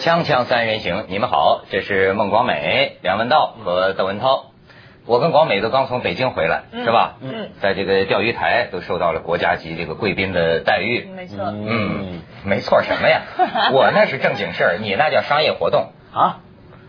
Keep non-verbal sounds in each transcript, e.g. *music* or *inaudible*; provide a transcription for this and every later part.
锵锵三人行，你们好，这是孟广美、梁文道和邓文涛。我跟广美都刚从北京回来，是吧？嗯，在这个钓鱼台都受到了国家级这个贵宾的待遇。没错。嗯，没错，什么呀？*laughs* 我那是正经事儿，你那叫商业活动啊。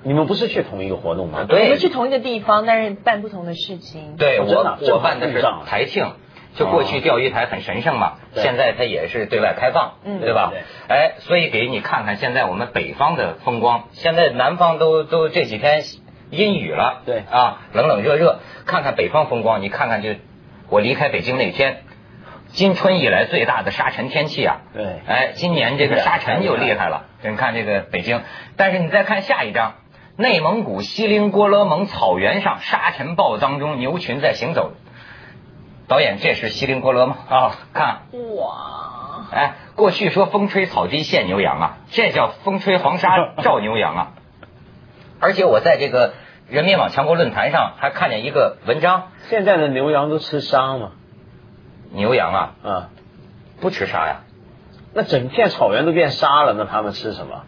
你们不是去同一个活动吗？对，我们去同一个地方，但是办不同的事情。对我，我办的是台庆。就过去钓鱼台很神圣嘛，现在它也是对外开放，对吧？哎，所以给你看看现在我们北方的风光。现在南方都都这几天阴雨了，对啊，冷冷热热。看看北方风光，你看看就我离开北京那天，今春以来最大的沙尘天气啊！对，哎，今年这个沙尘就厉害了。你看这个北京，但是你再看下一张，内蒙古锡林郭勒盟草原上沙尘暴当中，牛群在行走。导演，这是锡林郭勒吗？啊，看哇！哎，过去说风吹草低见牛羊啊，这叫风吹黄沙照牛羊啊。*laughs* 而且我在这个人民网强国论坛上还看见一个文章，现在的牛羊都吃沙吗？牛羊啊，啊，不吃沙呀。那整片草原都变沙了，那他们吃什么？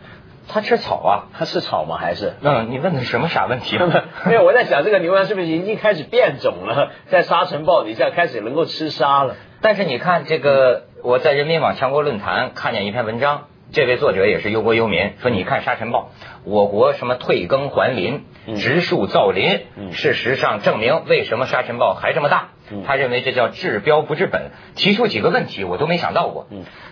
它吃草啊，他是草吗？还是？嗯，你问的什么傻问题？*laughs* 没有，我在想这个牛羊是不是已经开始变种了，*laughs* 在沙尘暴底下开始能够吃沙了？但是你看这个，我在人民网强国论坛看见一篇文章，这位作者也是忧国忧民，说你看沙尘暴，我国什么退耕还林、植树造林，事实上证明为什么沙尘暴还这么大？他认为这叫治标不治本，提出几个问题我都没想到过。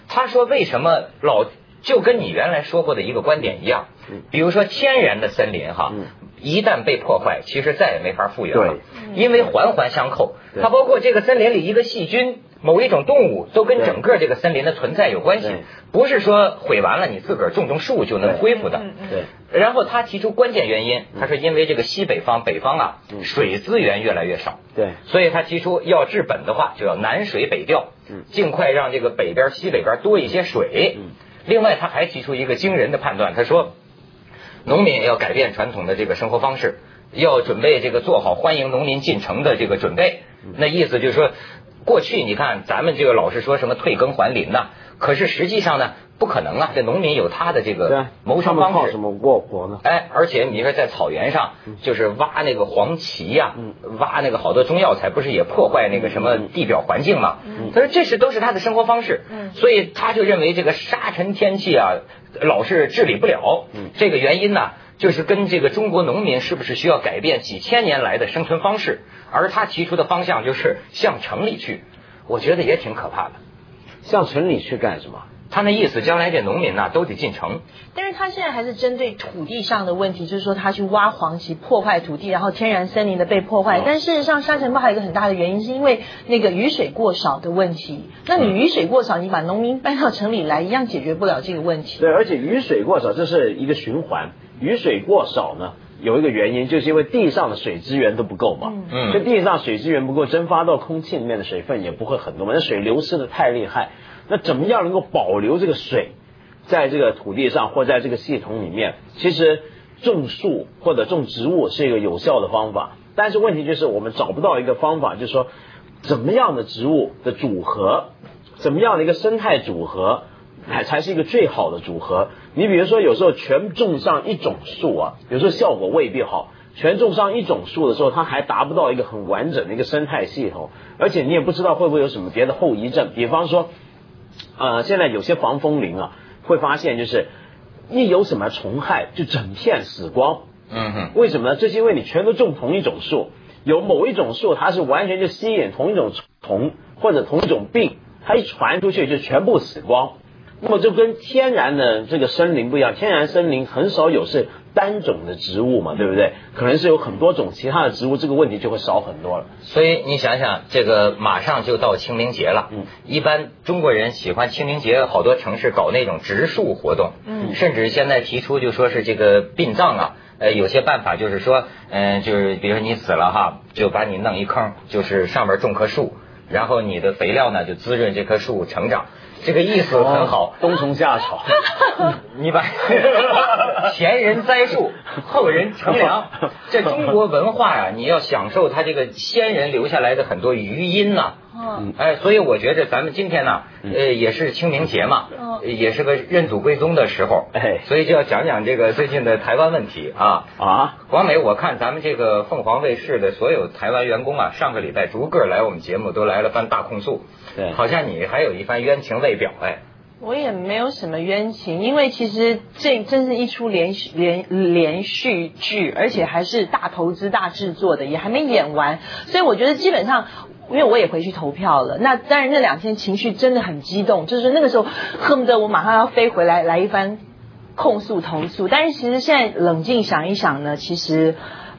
他说为什么老？就跟你原来说过的一个观点一样，比如说天然的森林哈，一旦被破坏，其实再也没法复原了，因为环环相扣。它包括这个森林里一个细菌、某一种动物，都跟整个这个森林的存在有关系，不是说毁完了你自个儿种种树就能恢复的。对。然后他提出关键原因，他说因为这个西北方、北方啊，水资源越来越少。对。所以他提出要治本的话，就要南水北调，尽快让这个北边、西北边多一些水。另外，他还提出一个惊人的判断，他说，农民要改变传统的这个生活方式，要准备这个做好欢迎农民进城的这个准备。那意思就是说，过去你看咱们这个老是说什么退耕还林呐，可是实际上呢？不可能啊！这农民有他的这个谋生方式，什么过活呢？哎，而且你说在草原上，就是挖那个黄芪呀，挖那个好多中药材，不是也破坏那个什么地表环境吗？他说这是都是他的生活方式，所以他就认为这个沙尘天气啊，老是治理不了。这个原因呢，就是跟这个中国农民是不是需要改变几千年来的生存方式？而他提出的方向就是向城里去，我觉得也挺可怕的。向城里去干什么？他那意思，将来这农民呐都得进城。但是他现在还是针对土地上的问题，就是说他去挖黄芪破坏土地，然后天然森林的被破坏。但事实上，沙尘暴还有一个很大的原因，是因为那个雨水过少的问题。那你雨水过少，你把农民搬到城里来，一样解决不了这个问题。对，而且雨水过少，这是一个循环。雨水过少呢，有一个原因，就是因为地上的水资源都不够嘛。嗯。就地上水资源不够，蒸发到空气里面的水分也不会很多嘛。那水流失的太厉害。那怎么样能够保留这个水，在这个土地上或在这个系统里面？其实种树或者种植物是一个有效的方法，但是问题就是我们找不到一个方法，就是说怎么样的植物的组合，怎么样的一个生态组合，才才是一个最好的组合。你比如说，有时候全种上一种树啊，有时候效果未必好。全种上一种树的时候，它还达不到一个很完整的一个生态系统，而且你也不知道会不会有什么别的后遗症，比方说。呃，现在有些防风林啊，会发现就是一有什么虫害，就整片死光。嗯哼，为什么呢？这是因为你全都种同一种树，有某一种树它是完全就吸引同一种虫或者同一种病，它一传出去就全部死光。那么就跟天然的这个森林不一样，天然森林很少有是。单种的植物嘛，对不对？可能是有很多种其他的植物，这个问题就会少很多了。所以你想想，这个马上就到清明节了。嗯，一般中国人喜欢清明节，好多城市搞那种植树活动。嗯，甚至现在提出就说是这个殡葬啊，呃，有些办法就是说，嗯，就是比如说你死了哈，就把你弄一坑，就是上面种棵树，然后你的肥料呢就滋润这棵树成长。这个意思很好，冬虫夏草，*laughs* 你把 *laughs* 前人栽树，后人乘凉。*laughs* 这中国文化呀，你要享受它这个先人留下来的很多余音呐，嗯，哎，所以我觉着咱们今天呢，呃，也是清明节嘛，也是个认祖归宗的时候，哎，所以就要讲讲这个最近的台湾问题啊。啊！王美，我看咱们这个凤凰卫视的所有台湾员工啊，上个礼拜逐个来我们节目，都来了番大控诉，对，好像你还有一番冤情未表，哎。我也没有什么冤情，因为其实这真是一出连续连连续剧，而且还是大投资大制作的，也还没演完，所以我觉得基本上，因为我也回去投票了，那当然那两天情绪真的很激动，就是那个时候恨不得我马上要飞回来来一番控诉投诉，但是其实现在冷静想一想呢，其实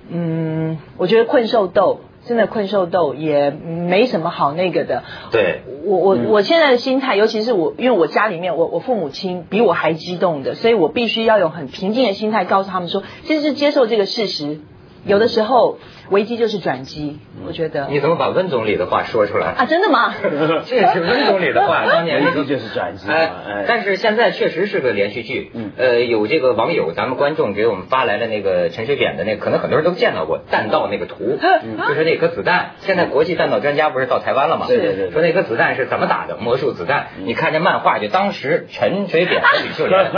嗯，我觉得困兽斗。真的困兽斗也没什么好那个的。对，我我我现在的心态，尤其是我，因为我家里面我我父母亲比我还激动的，所以我必须要有很平静的心态，告诉他们说，其实是接受这个事实。有的时候危机就是转机，我觉得。你怎么把温总理的话说出来啊？真的吗？*laughs* 这是温总理的话，*laughs* 当年危机就是转机。哎，但是现在确实是个连续剧。嗯。呃，有这个网友，咱们观众给我们发来了那个陈水扁的那，可能很多人都见到过弹道那个图，*laughs* 就是那颗子弹。现在国际弹道专家不是到台湾了吗？对对对。说那颗子弹是怎么打的？魔术子弹。你看这漫画，就当时陈水扁和吕秀莲，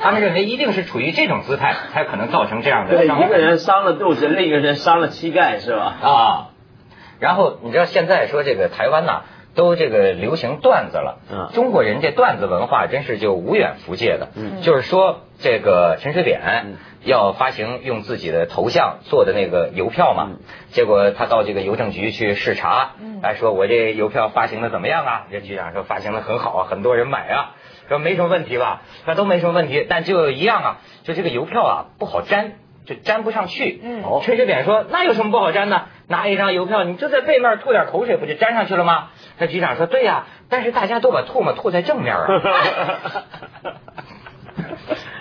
他们认为一定是处于这种姿态，才可能造成这样的。对，一个人伤了肚子。另一个人伤了膝盖是吧？啊，然后你知道现在说这个台湾呐，都这个流行段子了。嗯，中国人这段子文化真是就无远弗届的。嗯，就是说这个陈水扁要发行用自己的头像做的那个邮票嘛，结果他到这个邮政局去视察，哎，说我这邮票发行的怎么样啊？这局长说发行的很好啊，很多人买啊，说没什么问题吧？那都没什么问题，但就一样啊，就这个邮票啊不好粘。就粘不上去。嗯，陈水扁说：“那有什么不好粘的？拿一张邮票，你就在背面吐点口水，不就粘上去了吗？”那局长说：“对呀，但是大家都把唾沫吐在正面啊。*laughs* ”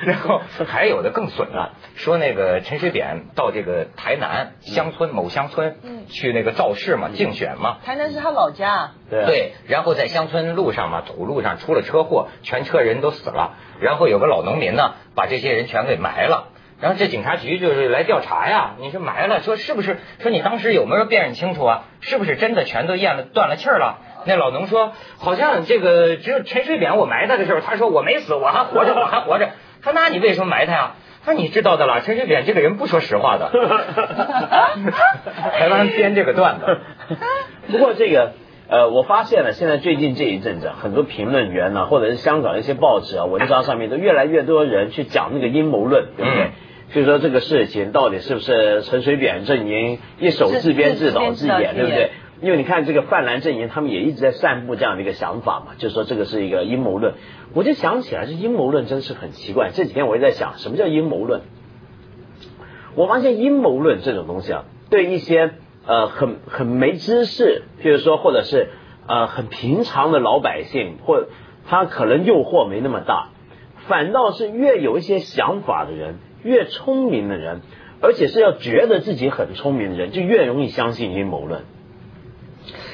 然后还有的更损了，说那个陈水扁到这个台南乡村某乡村去那个造势嘛，竞选嘛。台南是他老家。对。然后在乡村路上嘛，土路上出了车祸，全车人都死了。然后有个老农民呢，把这些人全给埋了。然后这警察局就是来调查呀，你说埋了，说是不是？说你当时有没有辨认清楚啊？是不是真的全都咽了断了气儿了？那老农说，好像这个只有陈水扁，我埋他的时候，他说我没死，我还活着，我还活着。他说那你为什么埋他呀？他说你知道的了，陈水扁这个人不说实话的。*laughs* 台湾编这个段子。*laughs* 不过这个呃，我发现了，现在最近这一阵子，很多评论员呢，或者是香港一些报纸啊文章上面，都越来越多人去讲那个阴谋论，对不对？就说这个事情到底是不是陈水扁阵营一手自编自导自演，对不对？因为你看这个泛蓝阵营，他们也一直在散布这样的一个想法嘛，就是说这个是一个阴谋论。我就想起来，这阴谋论真是很奇怪。这几天我也在想，什么叫阴谋论？我发现阴谋论这种东西啊，对一些呃很很没知识，譬如说或者是呃很平常的老百姓，或他可能诱惑没那么大，反倒是越有一些想法的人。越聪明的人，而且是要觉得自己很聪明的人，就越容易相信阴谋论。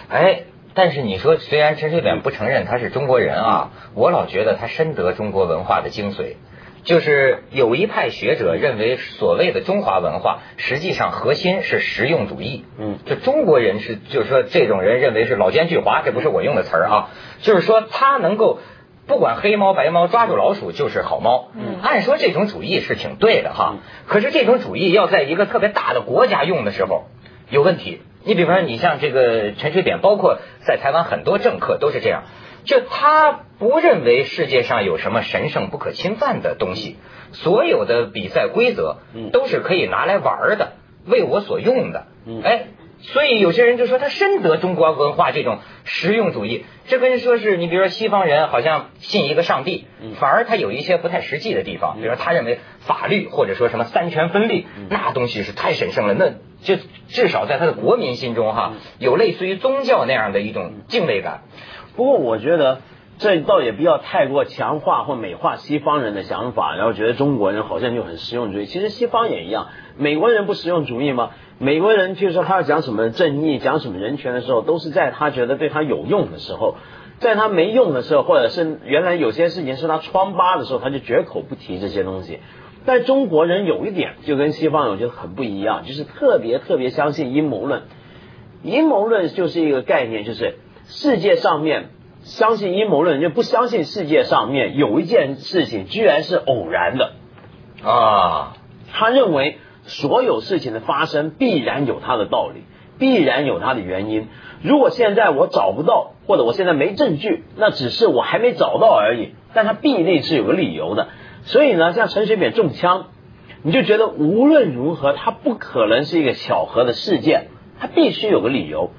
哎，但是你说，虽然陈水扁不承认他是中国人啊，我老觉得他深得中国文化的精髓。就是有一派学者认为，所谓的中华文化，实际上核心是实用主义。嗯，就中国人是，就是说这种人认为是老奸巨猾，这不是我用的词儿啊，就是说他能够。不管黑猫白猫，抓住老鼠就是好猫。嗯，按说这种主义是挺对的哈。可是这种主义要在一个特别大的国家用的时候有问题。你比方说，你像这个陈水扁，包括在台湾很多政客都是这样，就他不认为世界上有什么神圣不可侵犯的东西，所有的比赛规则都是可以拿来玩的，为我所用的。哎。所以有些人就说他深得中国文化这种实用主义，这跟说是你比如说西方人好像信一个上帝，反而他有一些不太实际的地方，比如说他认为法律或者说什么三权分立，那东西是太神圣了，那就至少在他的国民心中哈，有类似于宗教那样的一种敬畏感。不过我觉得这倒也不要太过强化或美化西方人的想法，然后觉得中国人好像就很实用主义，其实西方也一样，美国人不实用主义吗？美国人，就是说他要讲什么正义、讲什么人权的时候，都是在他觉得对他有用的时候，在他没用的时候，或者是原来有些事情是他疮疤的时候，他就绝口不提这些东西。但中国人有一点就跟西方我觉得很不一样，就是特别特别相信阴谋论。阴谋论就是一个概念，就是世界上面相信阴谋论，就不相信世界上面有一件事情居然是偶然的啊。他认为所有事情的发生必然有它的道理，必然有它的原因。如果现在我找不到，或者我现在没证据，那只是我还没找到而已。但他必定是有个理由的。所以呢，像陈水扁中枪，你就觉得无论如何，他不可能是一个巧合的事件，他必须有个理由。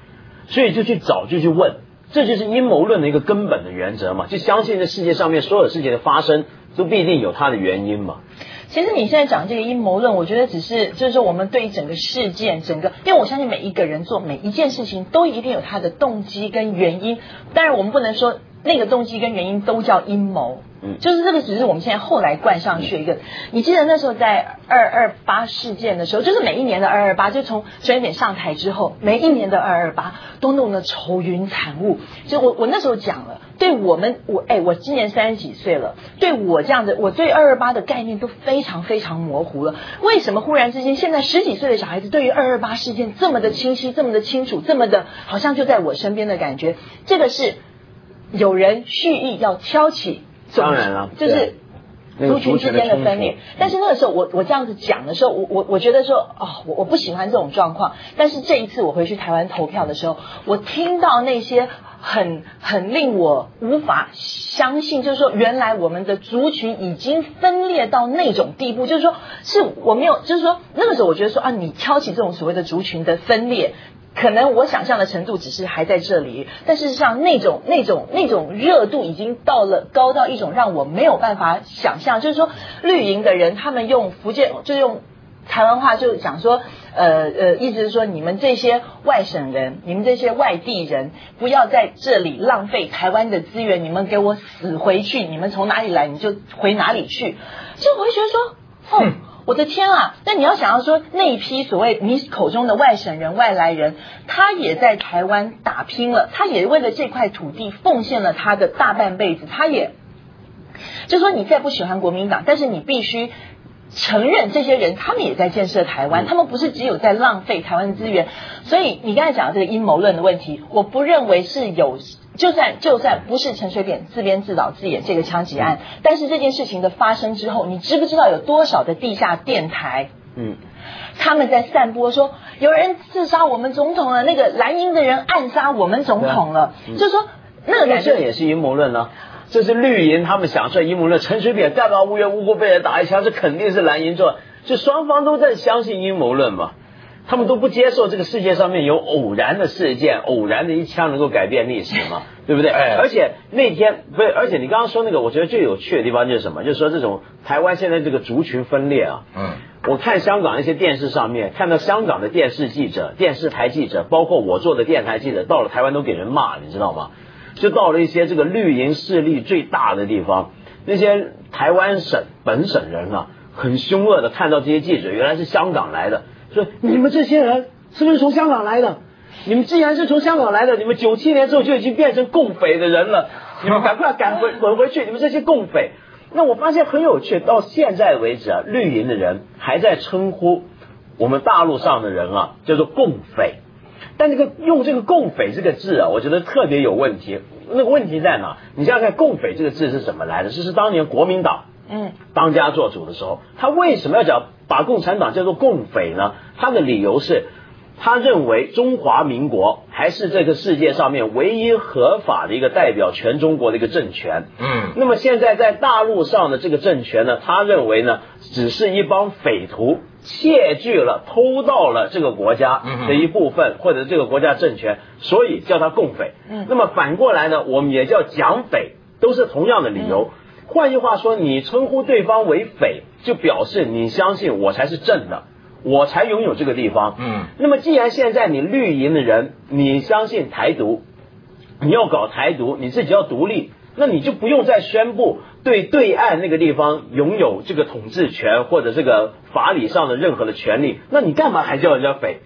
所以就去找，就去问，这就是阴谋论的一个根本的原则嘛，就相信这世界上面所有事情的发生都必定有它的原因嘛。其实你现在讲这个阴谋论，我觉得只是就是说我们对于整个事件，整个，因为我相信每一个人做每一件事情都一定有他的动机跟原因，当然我们不能说那个动机跟原因都叫阴谋。嗯，就是这个只是我们现在后来冠上去一个。你记得那时候在二二八事件的时候，就是每一年的二二八，就从陈水扁上台之后，每一年的二二八都弄得愁云惨雾。就我我那时候讲了，对我们我哎，我今年三十几岁了，对我这样的，我对二二八的概念都非常非常模糊了。为什么忽然之间，现在十几岁的小孩子对于二二八事件这么的清晰，这么的清楚，这么的好像就在我身边的感觉？这个是有人蓄意要挑起。当然了，就是族群之间的分裂。但是那个时候，我我这样子讲的时候，我我我觉得说，哦，我我不喜欢这种状况。但是这一次我回去台湾投票的时候，我听到那些很很令我无法相信，就是说，原来我们的族群已经分裂到那种地步，就是说，是我没有，就是说，那个时候我觉得说啊，你挑起这种所谓的族群的分裂。可能我想象的程度只是还在这里，但事实上那种那种那种热度已经到了高到一种让我没有办法想象。就是说绿营的人，他们用福建就用台湾话就讲说，呃呃，意思是说你们这些外省人，你们这些外地人，不要在这里浪费台湾的资源，你们给我死回去！你们从哪里来，你就回哪里去。就我会觉得说，哦。我的天啊！那你要想要说那一批所谓你口中的外省人、外来人，他也在台湾打拼了，他也为了这块土地奉献了他的大半辈子。他也就说你再不喜欢国民党，但是你必须承认这些人他们也在建设台湾，他们不是只有在浪费台湾资源。所以你刚才讲的这个阴谋论的问题，我不认为是有。就算就算不是陈水扁自编自导自演这个枪击案，但是这件事情的发生之后，你知不知道有多少的地下电台？嗯，他们在散播说有人刺杀我们总统了，那个蓝营的人暗杀我们总统了，就说那个这也是阴谋论呢。这是绿营他们想出来阴谋论，陈水扁干嘛无缘无故被人打一枪？这肯定是蓝营做，就双方都在相信阴谋论嘛。他们都不接受这个世界上面有偶然的事件，偶然的一枪能够改变历史嘛？*laughs* 对不对？而且那天不是，而且你刚刚说那个，我觉得最有趣的地方就是什么？就是说这种台湾现在这个族群分裂啊。嗯。我看香港一些电视上面看到香港的电视记者、电视台记者，包括我做的电台记者，到了台湾都给人骂，你知道吗？就到了一些这个绿营势力最大的地方，那些台湾省本省人啊，很凶恶的看到这些记者，原来是香港来的。说你们这些人是不是从香港来的？你们既然是从香港来的，你们九七年之后就已经变成共匪的人了，*laughs* 你们赶快赶回滚回去！你们这些共匪。那我发现很有趣，到现在为止啊，绿营的人还在称呼我们大陆上的人啊叫做共匪，但这个用这个共匪这个字啊，我觉得特别有问题。那个问题在哪？你想想看，共匪这个字是怎么来的？这是当年国民党嗯当家做主的时候，他为什么要讲？把共产党叫做共匪呢？他的理由是，他认为中华民国还是这个世界上面唯一合法的一个代表全中国的一个政权。嗯，那么现在在大陆上的这个政权呢，他认为呢，只是一帮匪徒窃据了、偷盗了这个国家的一部分或者这个国家政权，所以叫他共匪。嗯，那么反过来呢，我们也叫蒋匪，都是同样的理由。换句话说，你称呼对方为匪，就表示你相信我才是正的，我才拥有这个地方。嗯，那么既然现在你绿营的人，你相信台独，你要搞台独，你自己要独立，那你就不用再宣布对对岸那个地方拥有这个统治权或者这个法理上的任何的权利，那你干嘛还叫人家匪？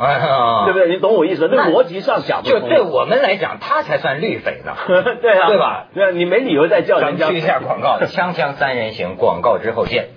哎呀，对不对？你懂我意思？这逻辑上讲，就对我们来讲，他才算绿匪呢，*laughs* 对啊，对吧？那你没理由再叫人家去一下广告。锵锵三人行，广告之后见。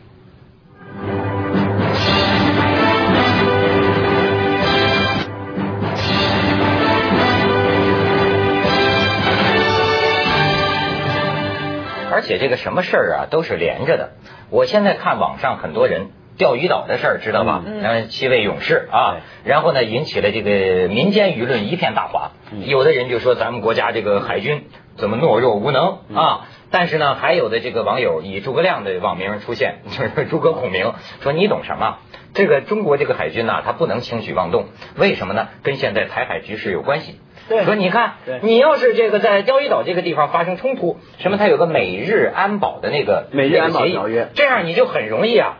而且这个什么事儿啊，都是连着的。我现在看网上很多人。钓鱼岛的事儿，知道吧？嗯，七位勇士啊，然后呢引起了这个民间舆论一片大哗。有的人就说咱们国家这个海军怎么懦弱无能啊？但是呢，还有的这个网友以诸葛亮的网名出现，*laughs* 就是诸葛孔明，说你懂什么？这个中国这个海军呐，他不能轻举妄动，为什么呢？跟现在台海局势有关系。对，说你看，你要是这个在钓鱼岛这个地方发生冲突，什么他有个美日安保的那个美日安保条约，这样你就很容易啊。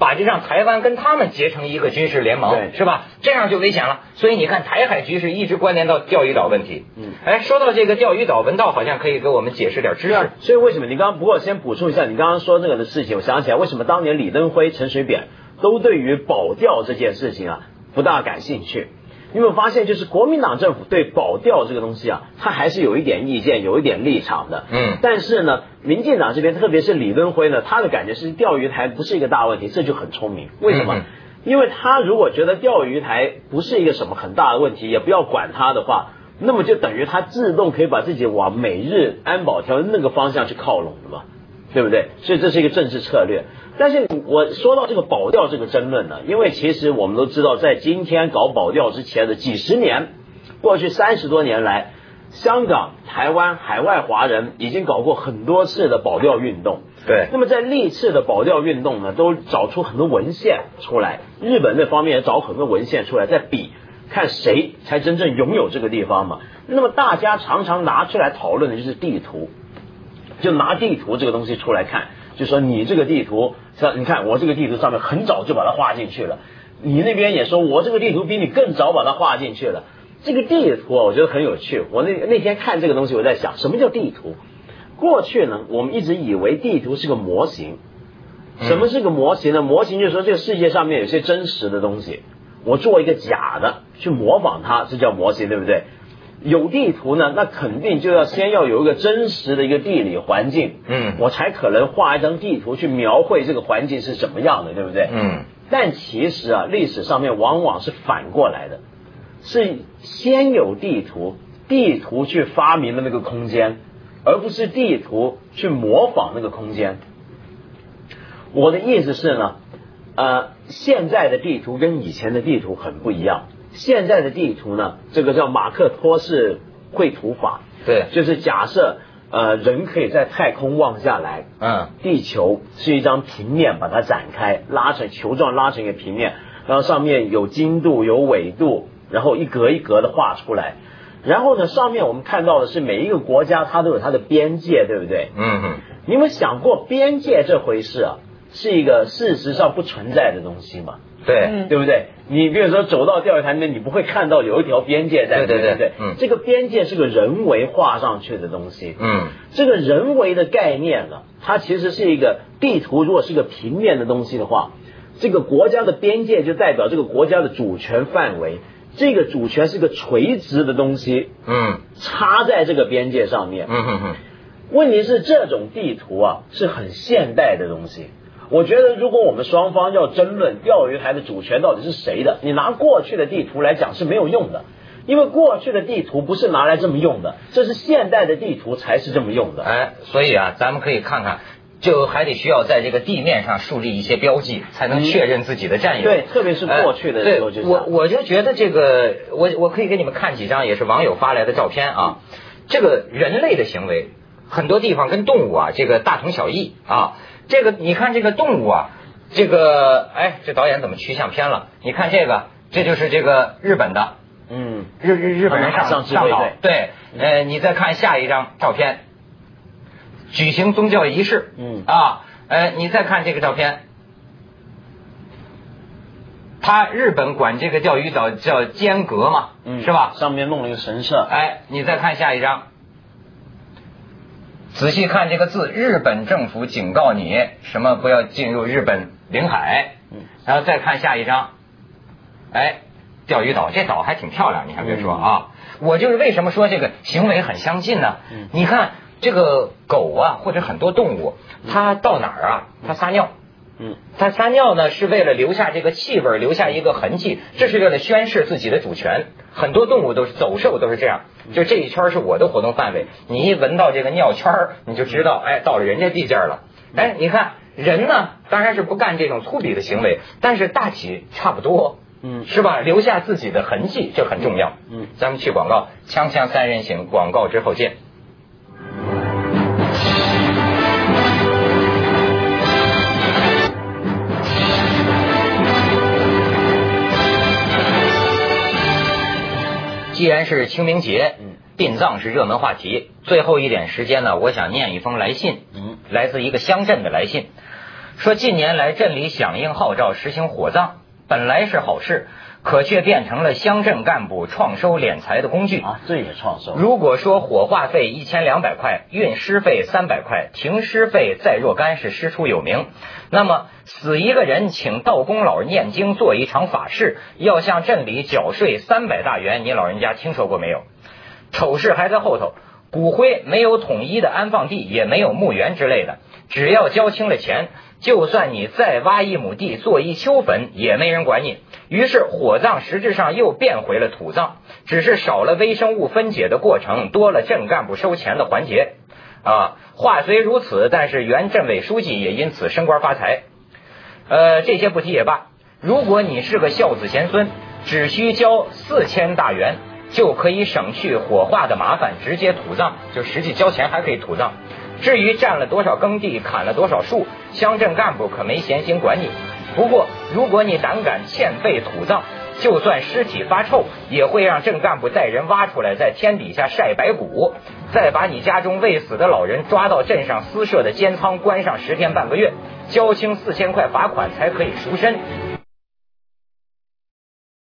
把这让台湾跟他们结成一个军事联盟，是吧？这样就危险了。所以你看，台海局势一直关联到钓鱼岛问题。嗯，哎，说到这个钓鱼岛，文道好像可以给我们解释点知识。所以为什么你刚刚不过先补充一下，你刚刚说这个的事情，我想起来，为什么当年李登辉、陈水扁都对于保钓这件事情啊不大感兴趣？你有没有发现，就是国民党政府对保钓这个东西啊，他还是有一点意见，有一点立场的。嗯。但是呢，民进党这边，特别是李登辉呢，他的感觉是钓鱼台不是一个大问题，这就很聪明。为什么？因为他如果觉得钓鱼台不是一个什么很大的问题，也不要管它的话，那么就等于他自动可以把自己往美日安保条约那个方向去靠拢的嘛，对不对？所以这是一个政治策略。但是我说到这个保钓这个争论呢，因为其实我们都知道，在今天搞保钓之前的几十年，过去三十多年来，香港、台湾、海外华人已经搞过很多次的保钓运动。对。那么在历次的保钓运动呢，都找出很多文献出来，日本那方面也找很多文献出来，在比看谁才真正拥有这个地方嘛。那么大家常常拿出来讨论的就是地图，就拿地图这个东西出来看。就说你这个地图，像你看我这个地图上面很早就把它画进去了，你那边也说我这个地图比你更早把它画进去了。这个地图啊，我觉得很有趣。我那那天看这个东西，我在想，什么叫地图？过去呢，我们一直以为地图是个模型。什么是个模型呢？模型就是说这个世界上面有些真实的东西，我做一个假的去模仿它，这叫模型，对不对？有地图呢，那肯定就要先要有一个真实的一个地理环境，嗯，我才可能画一张地图去描绘这个环境是怎么样的，对不对？嗯。但其实啊，历史上面往往是反过来的，是先有地图，地图去发明了那个空间，而不是地图去模仿那个空间。我的意思是呢，呃，现在的地图跟以前的地图很不一样。现在的地图呢，这个叫马克托式绘图法，对，就是假设呃人可以在太空望下来，嗯，地球是一张平面，把它展开，拉成球状，拉成一个平面，然后上面有经度，有纬度，然后一格一格的画出来，然后呢，上面我们看到的是每一个国家它都有它的边界，对不对？嗯嗯。你有没有想过边界这回事啊，是一个事实上不存在的东西嘛？对，对不对？你比如说走到钓鱼台那边，你不会看到有一条边界在，对对对，嗯，这个边界是个人为画上去的东西，嗯，这个人为的概念呢，它其实是一个地图，如果是个平面的东西的话，这个国家的边界就代表这个国家的主权范围，这个主权是个垂直的东西，嗯，插在这个边界上面，嗯哼哼，问题是这种地图啊是很现代的东西。我觉得，如果我们双方要争论钓鱼台的主权到底是谁的，你拿过去的地图来讲是没有用的，因为过去的地图不是拿来这么用的，这是现代的地图才是这么用的。哎，所以啊，咱们可以看看，就还得需要在这个地面上树立一些标记，才能确认自己的占有。对，特别是过去的时候，就我我就觉得这个，我我可以给你们看几张也是网友发来的照片啊，这个人类的行为很多地方跟动物啊这个大同小异啊。这个你看这个动物啊，这个哎，这导演怎么取相偏了？你看这个，这就是这个日本的，嗯，日日日本人上上岛，对，呃，你再看下一张照片，举行宗教仪式，嗯。啊，呃，你再看这个照片，他日本管这个钓鱼岛叫间阁嘛，嗯，是吧？上面弄了一个神社，哎，你再看下一张。仔细看这个字，日本政府警告你什么不要进入日本领海。嗯，然后再看下一张，哎，钓鱼岛这岛还挺漂亮，你还别说啊。我就是为什么说这个行为很相近呢？嗯，你看这个狗啊，或者很多动物，它到哪儿啊，它撒尿。嗯，它撒尿呢是为了留下这个气味，留下一个痕迹，这是为了宣示自己的主权。很多动物都是走兽都是这样。就这一圈是我的活动范围。你一闻到这个尿圈儿，你就知道，哎，到了人家地界了。哎，你看人呢，当然是不干这种粗鄙的行为，但是大体差不多，嗯，是吧？留下自己的痕迹，这很重要。嗯，咱们去广告，锵锵三人行，广告之后见。既然是清明节，殡葬是热门话题。最后一点时间呢，我想念一封来信，嗯，来自一个乡镇的来信，说近年来镇里响应号召实行火葬，本来是好事。可却变成了乡镇干部创收敛财的工具啊！这也创收。如果说火化费一千两百块，运尸费三百块，停尸费在若干是师出有名。那么死一个人，请道公老念经做一场法事，要向镇里缴税三百大元。你老人家听说过没有？丑事还在后头，骨灰没有统一的安放地，也没有墓园之类的，只要交清了钱。就算你再挖一亩地做一丘坟，也没人管你。于是火葬实质上又变回了土葬，只是少了微生物分解的过程，多了镇干部收钱的环节。啊，话虽如此，但是原镇委书记也因此升官发财。呃，这些不提也罢。如果你是个孝子贤孙，只需交四千大元，就可以省去火化的麻烦，直接土葬，就实际交钱还可以土葬。至于占了多少耕地，砍了多少树，乡镇干部可没闲心管你。不过，如果你胆敢欠费土葬，就算尸体发臭，也会让镇干部带人挖出来，在天底下晒白骨，再把你家中未死的老人抓到镇上私设的监仓关上十天半个月，交清四千块罚款才可以赎身。